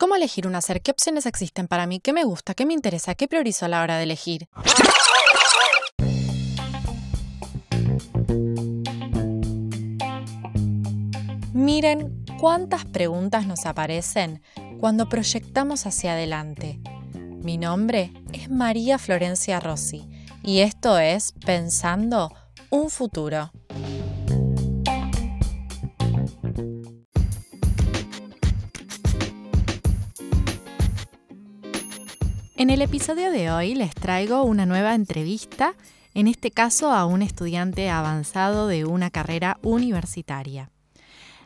¿Cómo elegir un hacer? ¿Qué opciones existen para mí? ¿Qué me gusta? ¿Qué me interesa? ¿Qué priorizo a la hora de elegir? Miren cuántas preguntas nos aparecen cuando proyectamos hacia adelante. Mi nombre es María Florencia Rossi y esto es Pensando un futuro. En el episodio de hoy les traigo una nueva entrevista, en este caso a un estudiante avanzado de una carrera universitaria.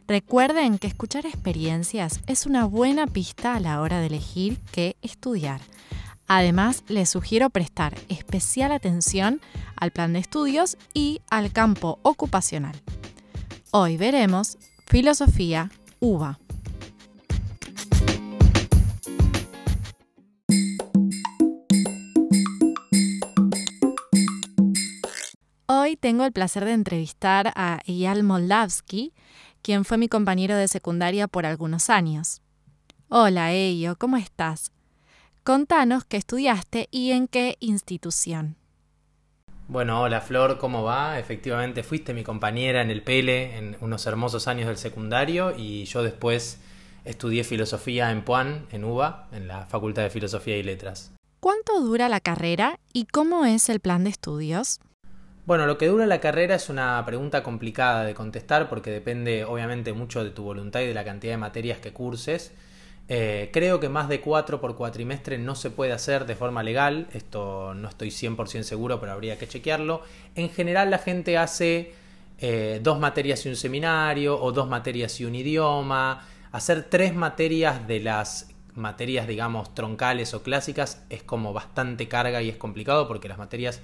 Recuerden que escuchar experiencias es una buena pista a la hora de elegir qué estudiar. Además, les sugiero prestar especial atención al plan de estudios y al campo ocupacional. Hoy veremos filosofía UBA. Tengo el placer de entrevistar a Eyal Moldavsky, quien fue mi compañero de secundaria por algunos años. Hola, Eyo, ¿cómo estás? Contanos qué estudiaste y en qué institución. Bueno, hola Flor, ¿cómo va? Efectivamente fuiste mi compañera en el Pele en unos hermosos años del secundario y yo después estudié filosofía en Puan, en UBA, en la Facultad de Filosofía y Letras. ¿Cuánto dura la carrera y cómo es el plan de estudios? Bueno, lo que dura la carrera es una pregunta complicada de contestar porque depende obviamente mucho de tu voluntad y de la cantidad de materias que curses. Eh, creo que más de cuatro por cuatrimestre no se puede hacer de forma legal, esto no estoy 100% seguro, pero habría que chequearlo. En general la gente hace eh, dos materias y un seminario, o dos materias y un idioma. Hacer tres materias de las materias, digamos, troncales o clásicas es como bastante carga y es complicado porque las materias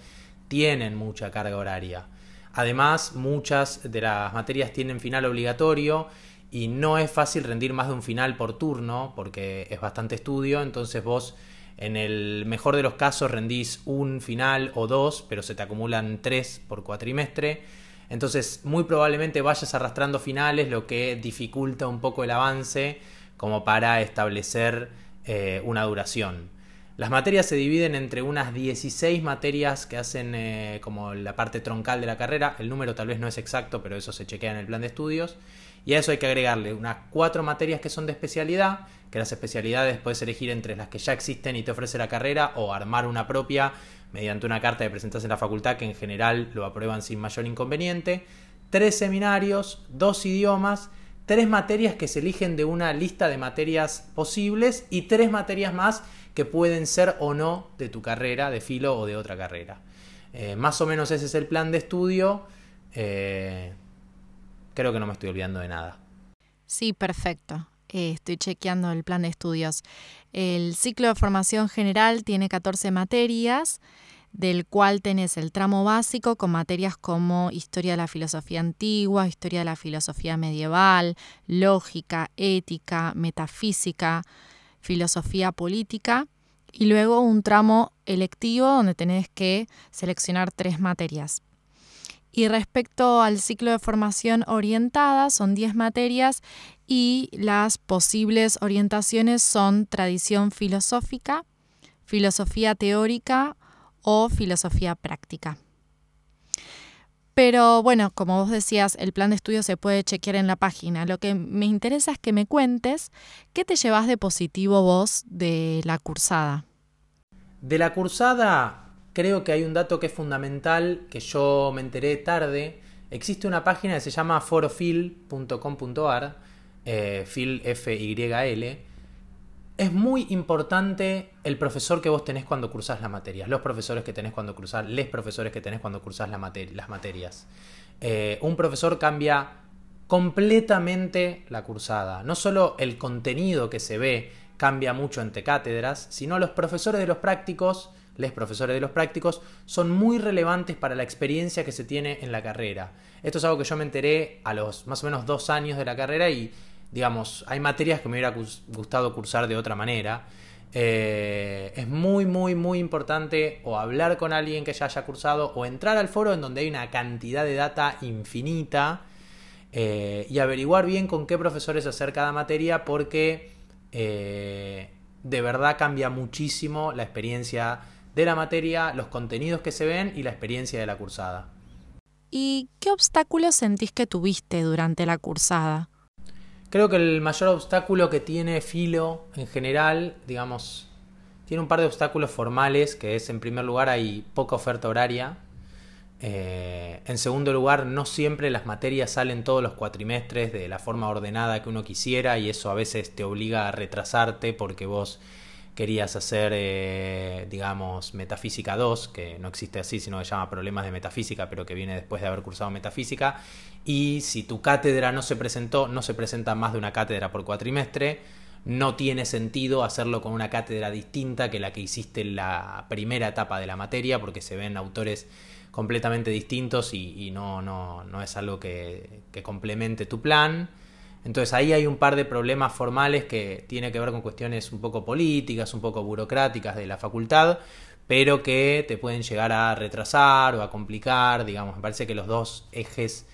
tienen mucha carga horaria. Además, muchas de las materias tienen final obligatorio y no es fácil rendir más de un final por turno porque es bastante estudio, entonces vos en el mejor de los casos rendís un final o dos, pero se te acumulan tres por cuatrimestre. Entonces muy probablemente vayas arrastrando finales, lo que dificulta un poco el avance como para establecer eh, una duración. Las materias se dividen entre unas 16 materias que hacen eh, como la parte troncal de la carrera. El número tal vez no es exacto, pero eso se chequea en el plan de estudios. Y a eso hay que agregarle unas cuatro materias que son de especialidad, que las especialidades puedes elegir entre las que ya existen y te ofrece la carrera o armar una propia mediante una carta de presentación en la facultad que en general lo aprueban sin mayor inconveniente. Tres seminarios, dos idiomas tres materias que se eligen de una lista de materias posibles y tres materias más que pueden ser o no de tu carrera, de filo o de otra carrera. Eh, más o menos ese es el plan de estudio. Eh, creo que no me estoy olvidando de nada. Sí, perfecto. Eh, estoy chequeando el plan de estudios. El ciclo de formación general tiene 14 materias del cual tenés el tramo básico con materias como historia de la filosofía antigua, historia de la filosofía medieval, lógica, ética, metafísica, filosofía política, y luego un tramo electivo donde tenés que seleccionar tres materias. Y respecto al ciclo de formación orientada, son 10 materias y las posibles orientaciones son tradición filosófica, filosofía teórica o filosofía práctica. Pero bueno, como vos decías, el plan de estudio se puede chequear en la página. Lo que me interesa es que me cuentes qué te llevas de positivo vos de la cursada. De la cursada creo que hay un dato que es fundamental, que yo me enteré tarde. Existe una página que se llama forofil.com.ar, eh, fil F-Y-L, es muy importante el profesor que vos tenés cuando cursás la materia, los profesores que tenés cuando cursás, les profesores que tenés cuando cursás las materias. Eh, un profesor cambia completamente la cursada. No solo el contenido que se ve cambia mucho entre cátedras, sino los profesores de los prácticos, les profesores de los prácticos, son muy relevantes para la experiencia que se tiene en la carrera. Esto es algo que yo me enteré a los más o menos dos años de la carrera y digamos, hay materias que me hubiera gustado cursar de otra manera. Eh, es muy, muy, muy importante o hablar con alguien que ya haya cursado o entrar al foro en donde hay una cantidad de data infinita eh, y averiguar bien con qué profesores hacer cada materia porque eh, de verdad cambia muchísimo la experiencia de la materia, los contenidos que se ven y la experiencia de la cursada. ¿Y qué obstáculos sentís que tuviste durante la cursada? Creo que el mayor obstáculo que tiene Filo en general, digamos, tiene un par de obstáculos formales, que es en primer lugar hay poca oferta horaria. Eh, en segundo lugar, no siempre las materias salen todos los cuatrimestres de la forma ordenada que uno quisiera y eso a veces te obliga a retrasarte porque vos querías hacer, eh, digamos, Metafísica 2, que no existe así, sino que se llama Problemas de Metafísica, pero que viene después de haber cursado Metafísica. Y si tu cátedra no se presentó, no se presenta más de una cátedra por cuatrimestre, no tiene sentido hacerlo con una cátedra distinta que la que hiciste en la primera etapa de la materia, porque se ven autores completamente distintos y, no, no, no, es algo que, que complemente tu plan. Entonces ahí hay un par de problemas formales que tiene que ver con cuestiones un poco políticas, un poco burocráticas de la facultad, pero que te pueden llegar a retrasar o a complicar, digamos, me parece que los dos ejes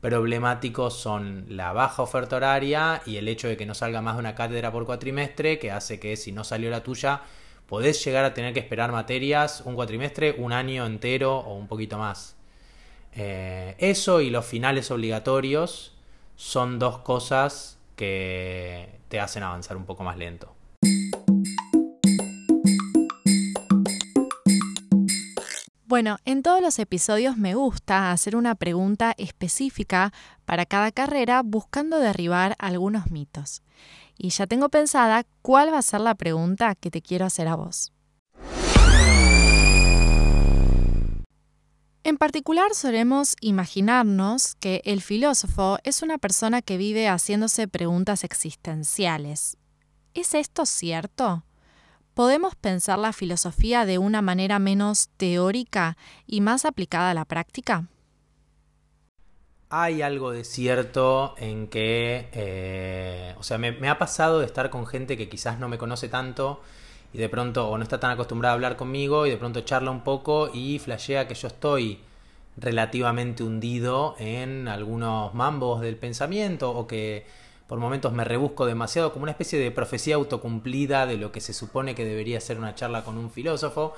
problemáticos son la baja oferta horaria y el hecho de que no salga más de una cátedra por cuatrimestre, que hace que si no salió la tuya, podés llegar a tener que esperar materias un cuatrimestre, un año entero o un poquito más. Eh, eso y los finales obligatorios son dos cosas que te hacen avanzar un poco más lento. Bueno, en todos los episodios me gusta hacer una pregunta específica para cada carrera buscando derribar algunos mitos. Y ya tengo pensada cuál va a ser la pregunta que te quiero hacer a vos. En particular solemos imaginarnos que el filósofo es una persona que vive haciéndose preguntas existenciales. ¿Es esto cierto? ¿Podemos pensar la filosofía de una manera menos teórica y más aplicada a la práctica? Hay algo de cierto en que, eh, o sea, me, me ha pasado de estar con gente que quizás no me conoce tanto y de pronto o no está tan acostumbrada a hablar conmigo y de pronto charla un poco y flashea que yo estoy relativamente hundido en algunos mambos del pensamiento o que por momentos me rebusco demasiado como una especie de profecía autocumplida de lo que se supone que debería ser una charla con un filósofo,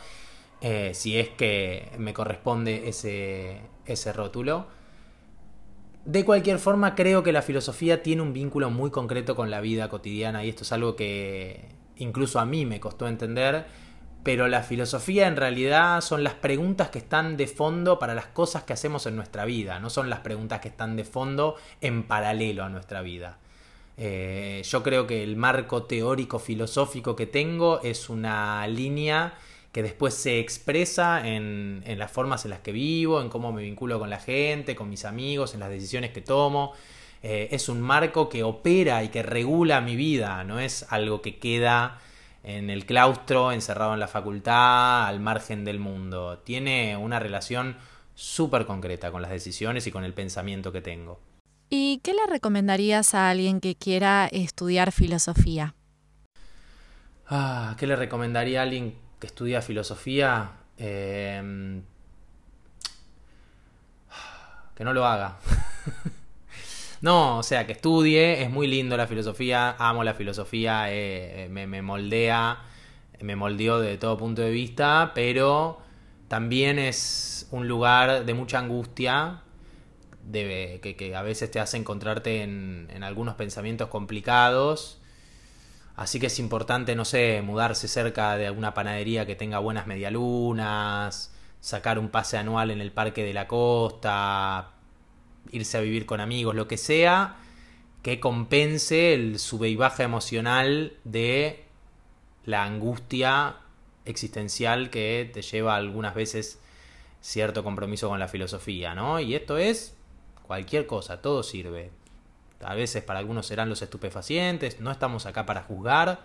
eh, si es que me corresponde ese, ese rótulo. De cualquier forma, creo que la filosofía tiene un vínculo muy concreto con la vida cotidiana y esto es algo que incluso a mí me costó entender, pero la filosofía en realidad son las preguntas que están de fondo para las cosas que hacemos en nuestra vida, no son las preguntas que están de fondo en paralelo a nuestra vida. Eh, yo creo que el marco teórico filosófico que tengo es una línea que después se expresa en, en, las formas en las que vivo, en cómo me vinculo con la gente, con mis amigos, en las decisiones que tomo. Eh, es un marco que opera y que regula mi vida, no es algo que queda en el claustro, encerrado en la facultad, al margen del mundo. Tiene una relación súper concreta con las decisiones y con el pensamiento que tengo. ¿Y qué le recomendarías a alguien que quiera estudiar filosofía? Ah, ¿Qué le recomendaría a alguien que estudia filosofía? Em, que no lo haga. No, o sea, que estudie, es muy lindo la filosofía, amo la filosofía, eh, me, moldea, me moldeó de todo punto de vista, pero también es un lugar de mucha angustia, de, que, a veces te hace encontrarte en, en algunos pensamientos complicados. Así que es importante, no sé, mudarse cerca de alguna panadería que tenga buenas medialunas, sacar un pase anual en el Parque de la Costa, irse a vivir con amigos, lo que sea, que compense el sube y baja emocional de la angustia existencial que te lleva algunas veces cierto compromiso con la filosofía, ¿no? Y esto es cualquier cosa, todo sirve. A veces para algunos serán los estupefacientes, no estamos acá para juzgar,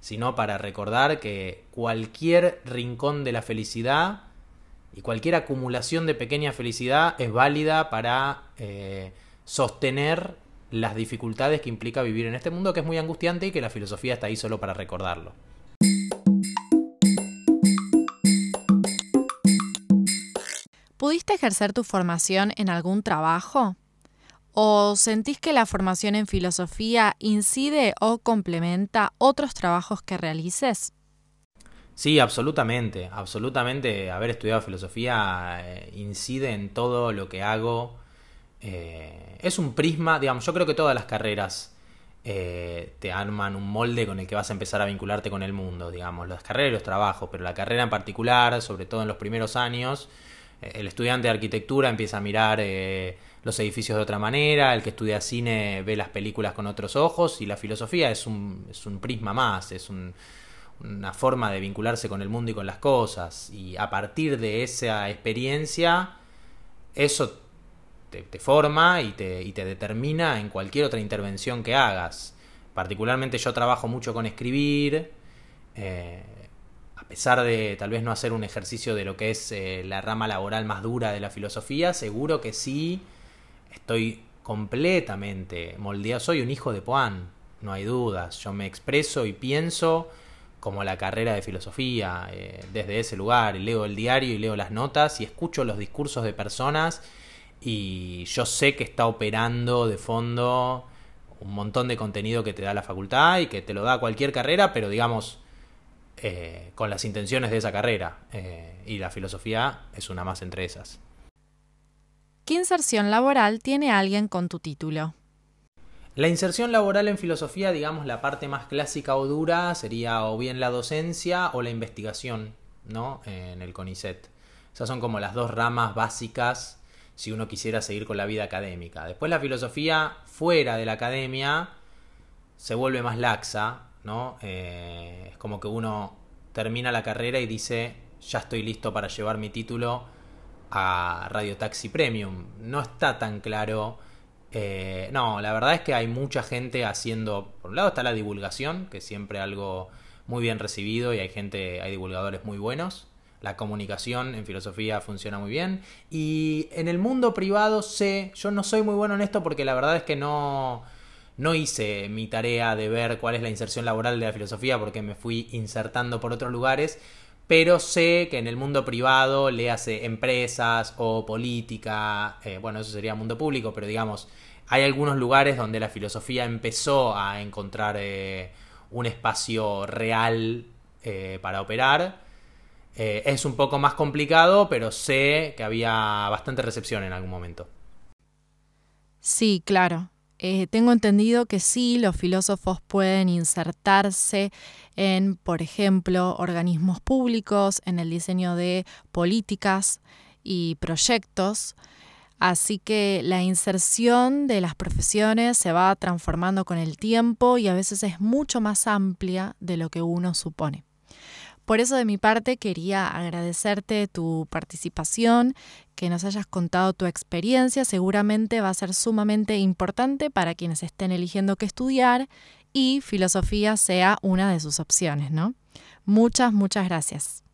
sino para recordar que cualquier rincón de la felicidad y cualquier acumulación de pequeña felicidad es válida para eh, sostener las dificultades que implica vivir en este mundo que es muy angustiante y que la filosofía está ahí solo para recordarlo. ¿Pudiste ejercer tu formación en algún trabajo? ¿O sentís que la formación en filosofía incide o complementa otros trabajos que realices? Sí, absolutamente, absolutamente. Haber estudiado filosofía eh, incide en todo lo que hago. Eh, es un prisma, digamos, yo creo que todas las carreras eh, te arman un molde con el que vas a empezar a vincularte con el mundo, digamos, las carreras y los trabajos, pero la carrera en particular, sobre todo en los primeros años, el estudiante de arquitectura empieza a mirar los edificios de otra manera, el que estudia cine ve las películas con otros ojos y la filosofía es un, es un prisma más, es un una forma de vincularse con el mundo y con las cosas. Y a partir de esa experiencia, eso te, forma y te, y te, determina en cualquier otra intervención que hagas. Particularmente yo trabajo mucho con escribir, eh, a pesar de tal vez no hacer un ejercicio de lo que es eh, la rama laboral más dura de la filosofía, seguro que sí estoy completamente moldeado. Soy un hijo de Poan, no hay dudas. Yo me expreso y pienso como la carrera de filosofía, eh, desde ese lugar, leo el diario y leo las notas y escucho los discursos de personas y yo sé que está operando de fondo un montón de contenido que te da la facultad y que te lo da cualquier carrera, pero digamos eh, con las intenciones de esa carrera. Eh, y la filosofía es una más entre esas. ¿Qué inserción laboral tiene alguien con tu título? La inserción laboral en filosofía, digamos, la parte más clásica o dura sería o bien la docencia o la investigación, ¿no? En el CONICET. Esas son como las dos ramas básicas si uno quisiera seguir con la vida académica. Después la filosofía fuera de la academia se vuelve más laxa, ¿no? Eh, es como que uno termina la carrera y dice, ya estoy listo para llevar mi título a Radio Taxi Premium. No está tan claro eh, no, la verdad es que hay mucha gente haciendo. Por un lado está la divulgación, que es siempre algo muy bien recibido y hay gente, hay divulgadores muy buenos. La comunicación en filosofía funciona muy bien. Y en el mundo privado sé, yo no soy muy bueno en esto porque la verdad es que no, no hice mi tarea de ver cuál es la inserción laboral de la filosofía porque me fui insertando por otros lugares. Pero sé que en el mundo privado le hace empresas o política, eh, bueno, eso sería mundo público, pero digamos, hay algunos lugares donde la filosofía empezó a encontrar eh, un espacio real eh, para operar. Es un poco más complicado, pero sé que había bastante recepción en algún momento. Sí, claro. Tengo entendido que sí, los filósofos pueden insertarse en, por ejemplo, organismos públicos, en el diseño de políticas y proyectos. Así que la inserción de las profesiones se va transformando con el tiempo y a veces es mucho más amplia de lo que uno supone. Por eso de mi parte quería agradecerte tu participación, que nos hayas contado tu experiencia, seguramente va a ser sumamente importante para quienes estén eligiendo qué estudiar y filosofía sea una de sus opciones, ¿no? Muchas, muchas gracias.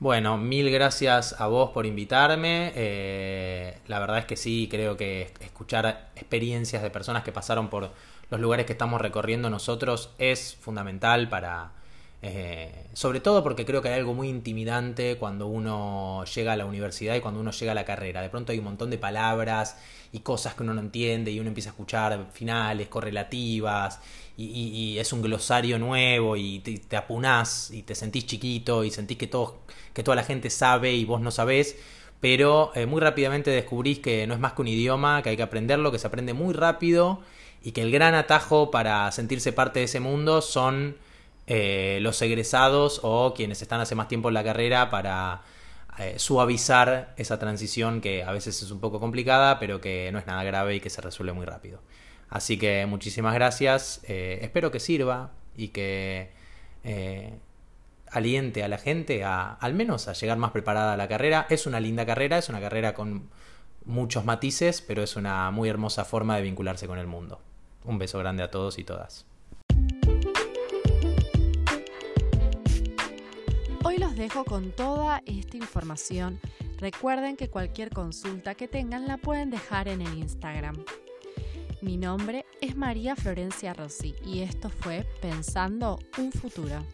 Bueno, mil gracias a vos por invitarme. Eh, la verdad es que sí, creo que escuchar experiencias de personas que pasaron por los lugares que estamos recorriendo nosotros es fundamental para... Eh, sobre todo porque creo que hay algo muy intimidante cuando uno llega a la universidad y cuando uno llega a la carrera. De pronto hay un montón de palabras y cosas que uno no entiende y uno empieza a escuchar finales, correlativas y, es un glosario nuevo y te, te, apunás y te sentís chiquito y sentís que, todo, que toda la gente sabe y vos no sabés, pero eh, muy rápidamente descubrís que no es más que un idioma, que hay que aprenderlo, que se aprende muy rápido y que el gran atajo para sentirse parte de ese mundo son eh, los egresados o quienes están hace más tiempo en la carrera para eh, suavizar esa transición que a veces es un poco complicada, pero que no es nada grave y que se resuelve muy rápido. Así que muchísimas gracias. Eh, espero que sirva y que aliente a la gente a al menos a llegar más preparada a la carrera. Es una linda carrera, es una carrera con muchos matices, pero es una muy hermosa forma de vincularse con el mundo. Un beso grande a todos y todas. Dejo con toda esta información. Recuerden que cualquier consulta que tengan la pueden dejar en el Instagram. Mi nombre es María Florencia Rossi y esto fue Pensando un futuro.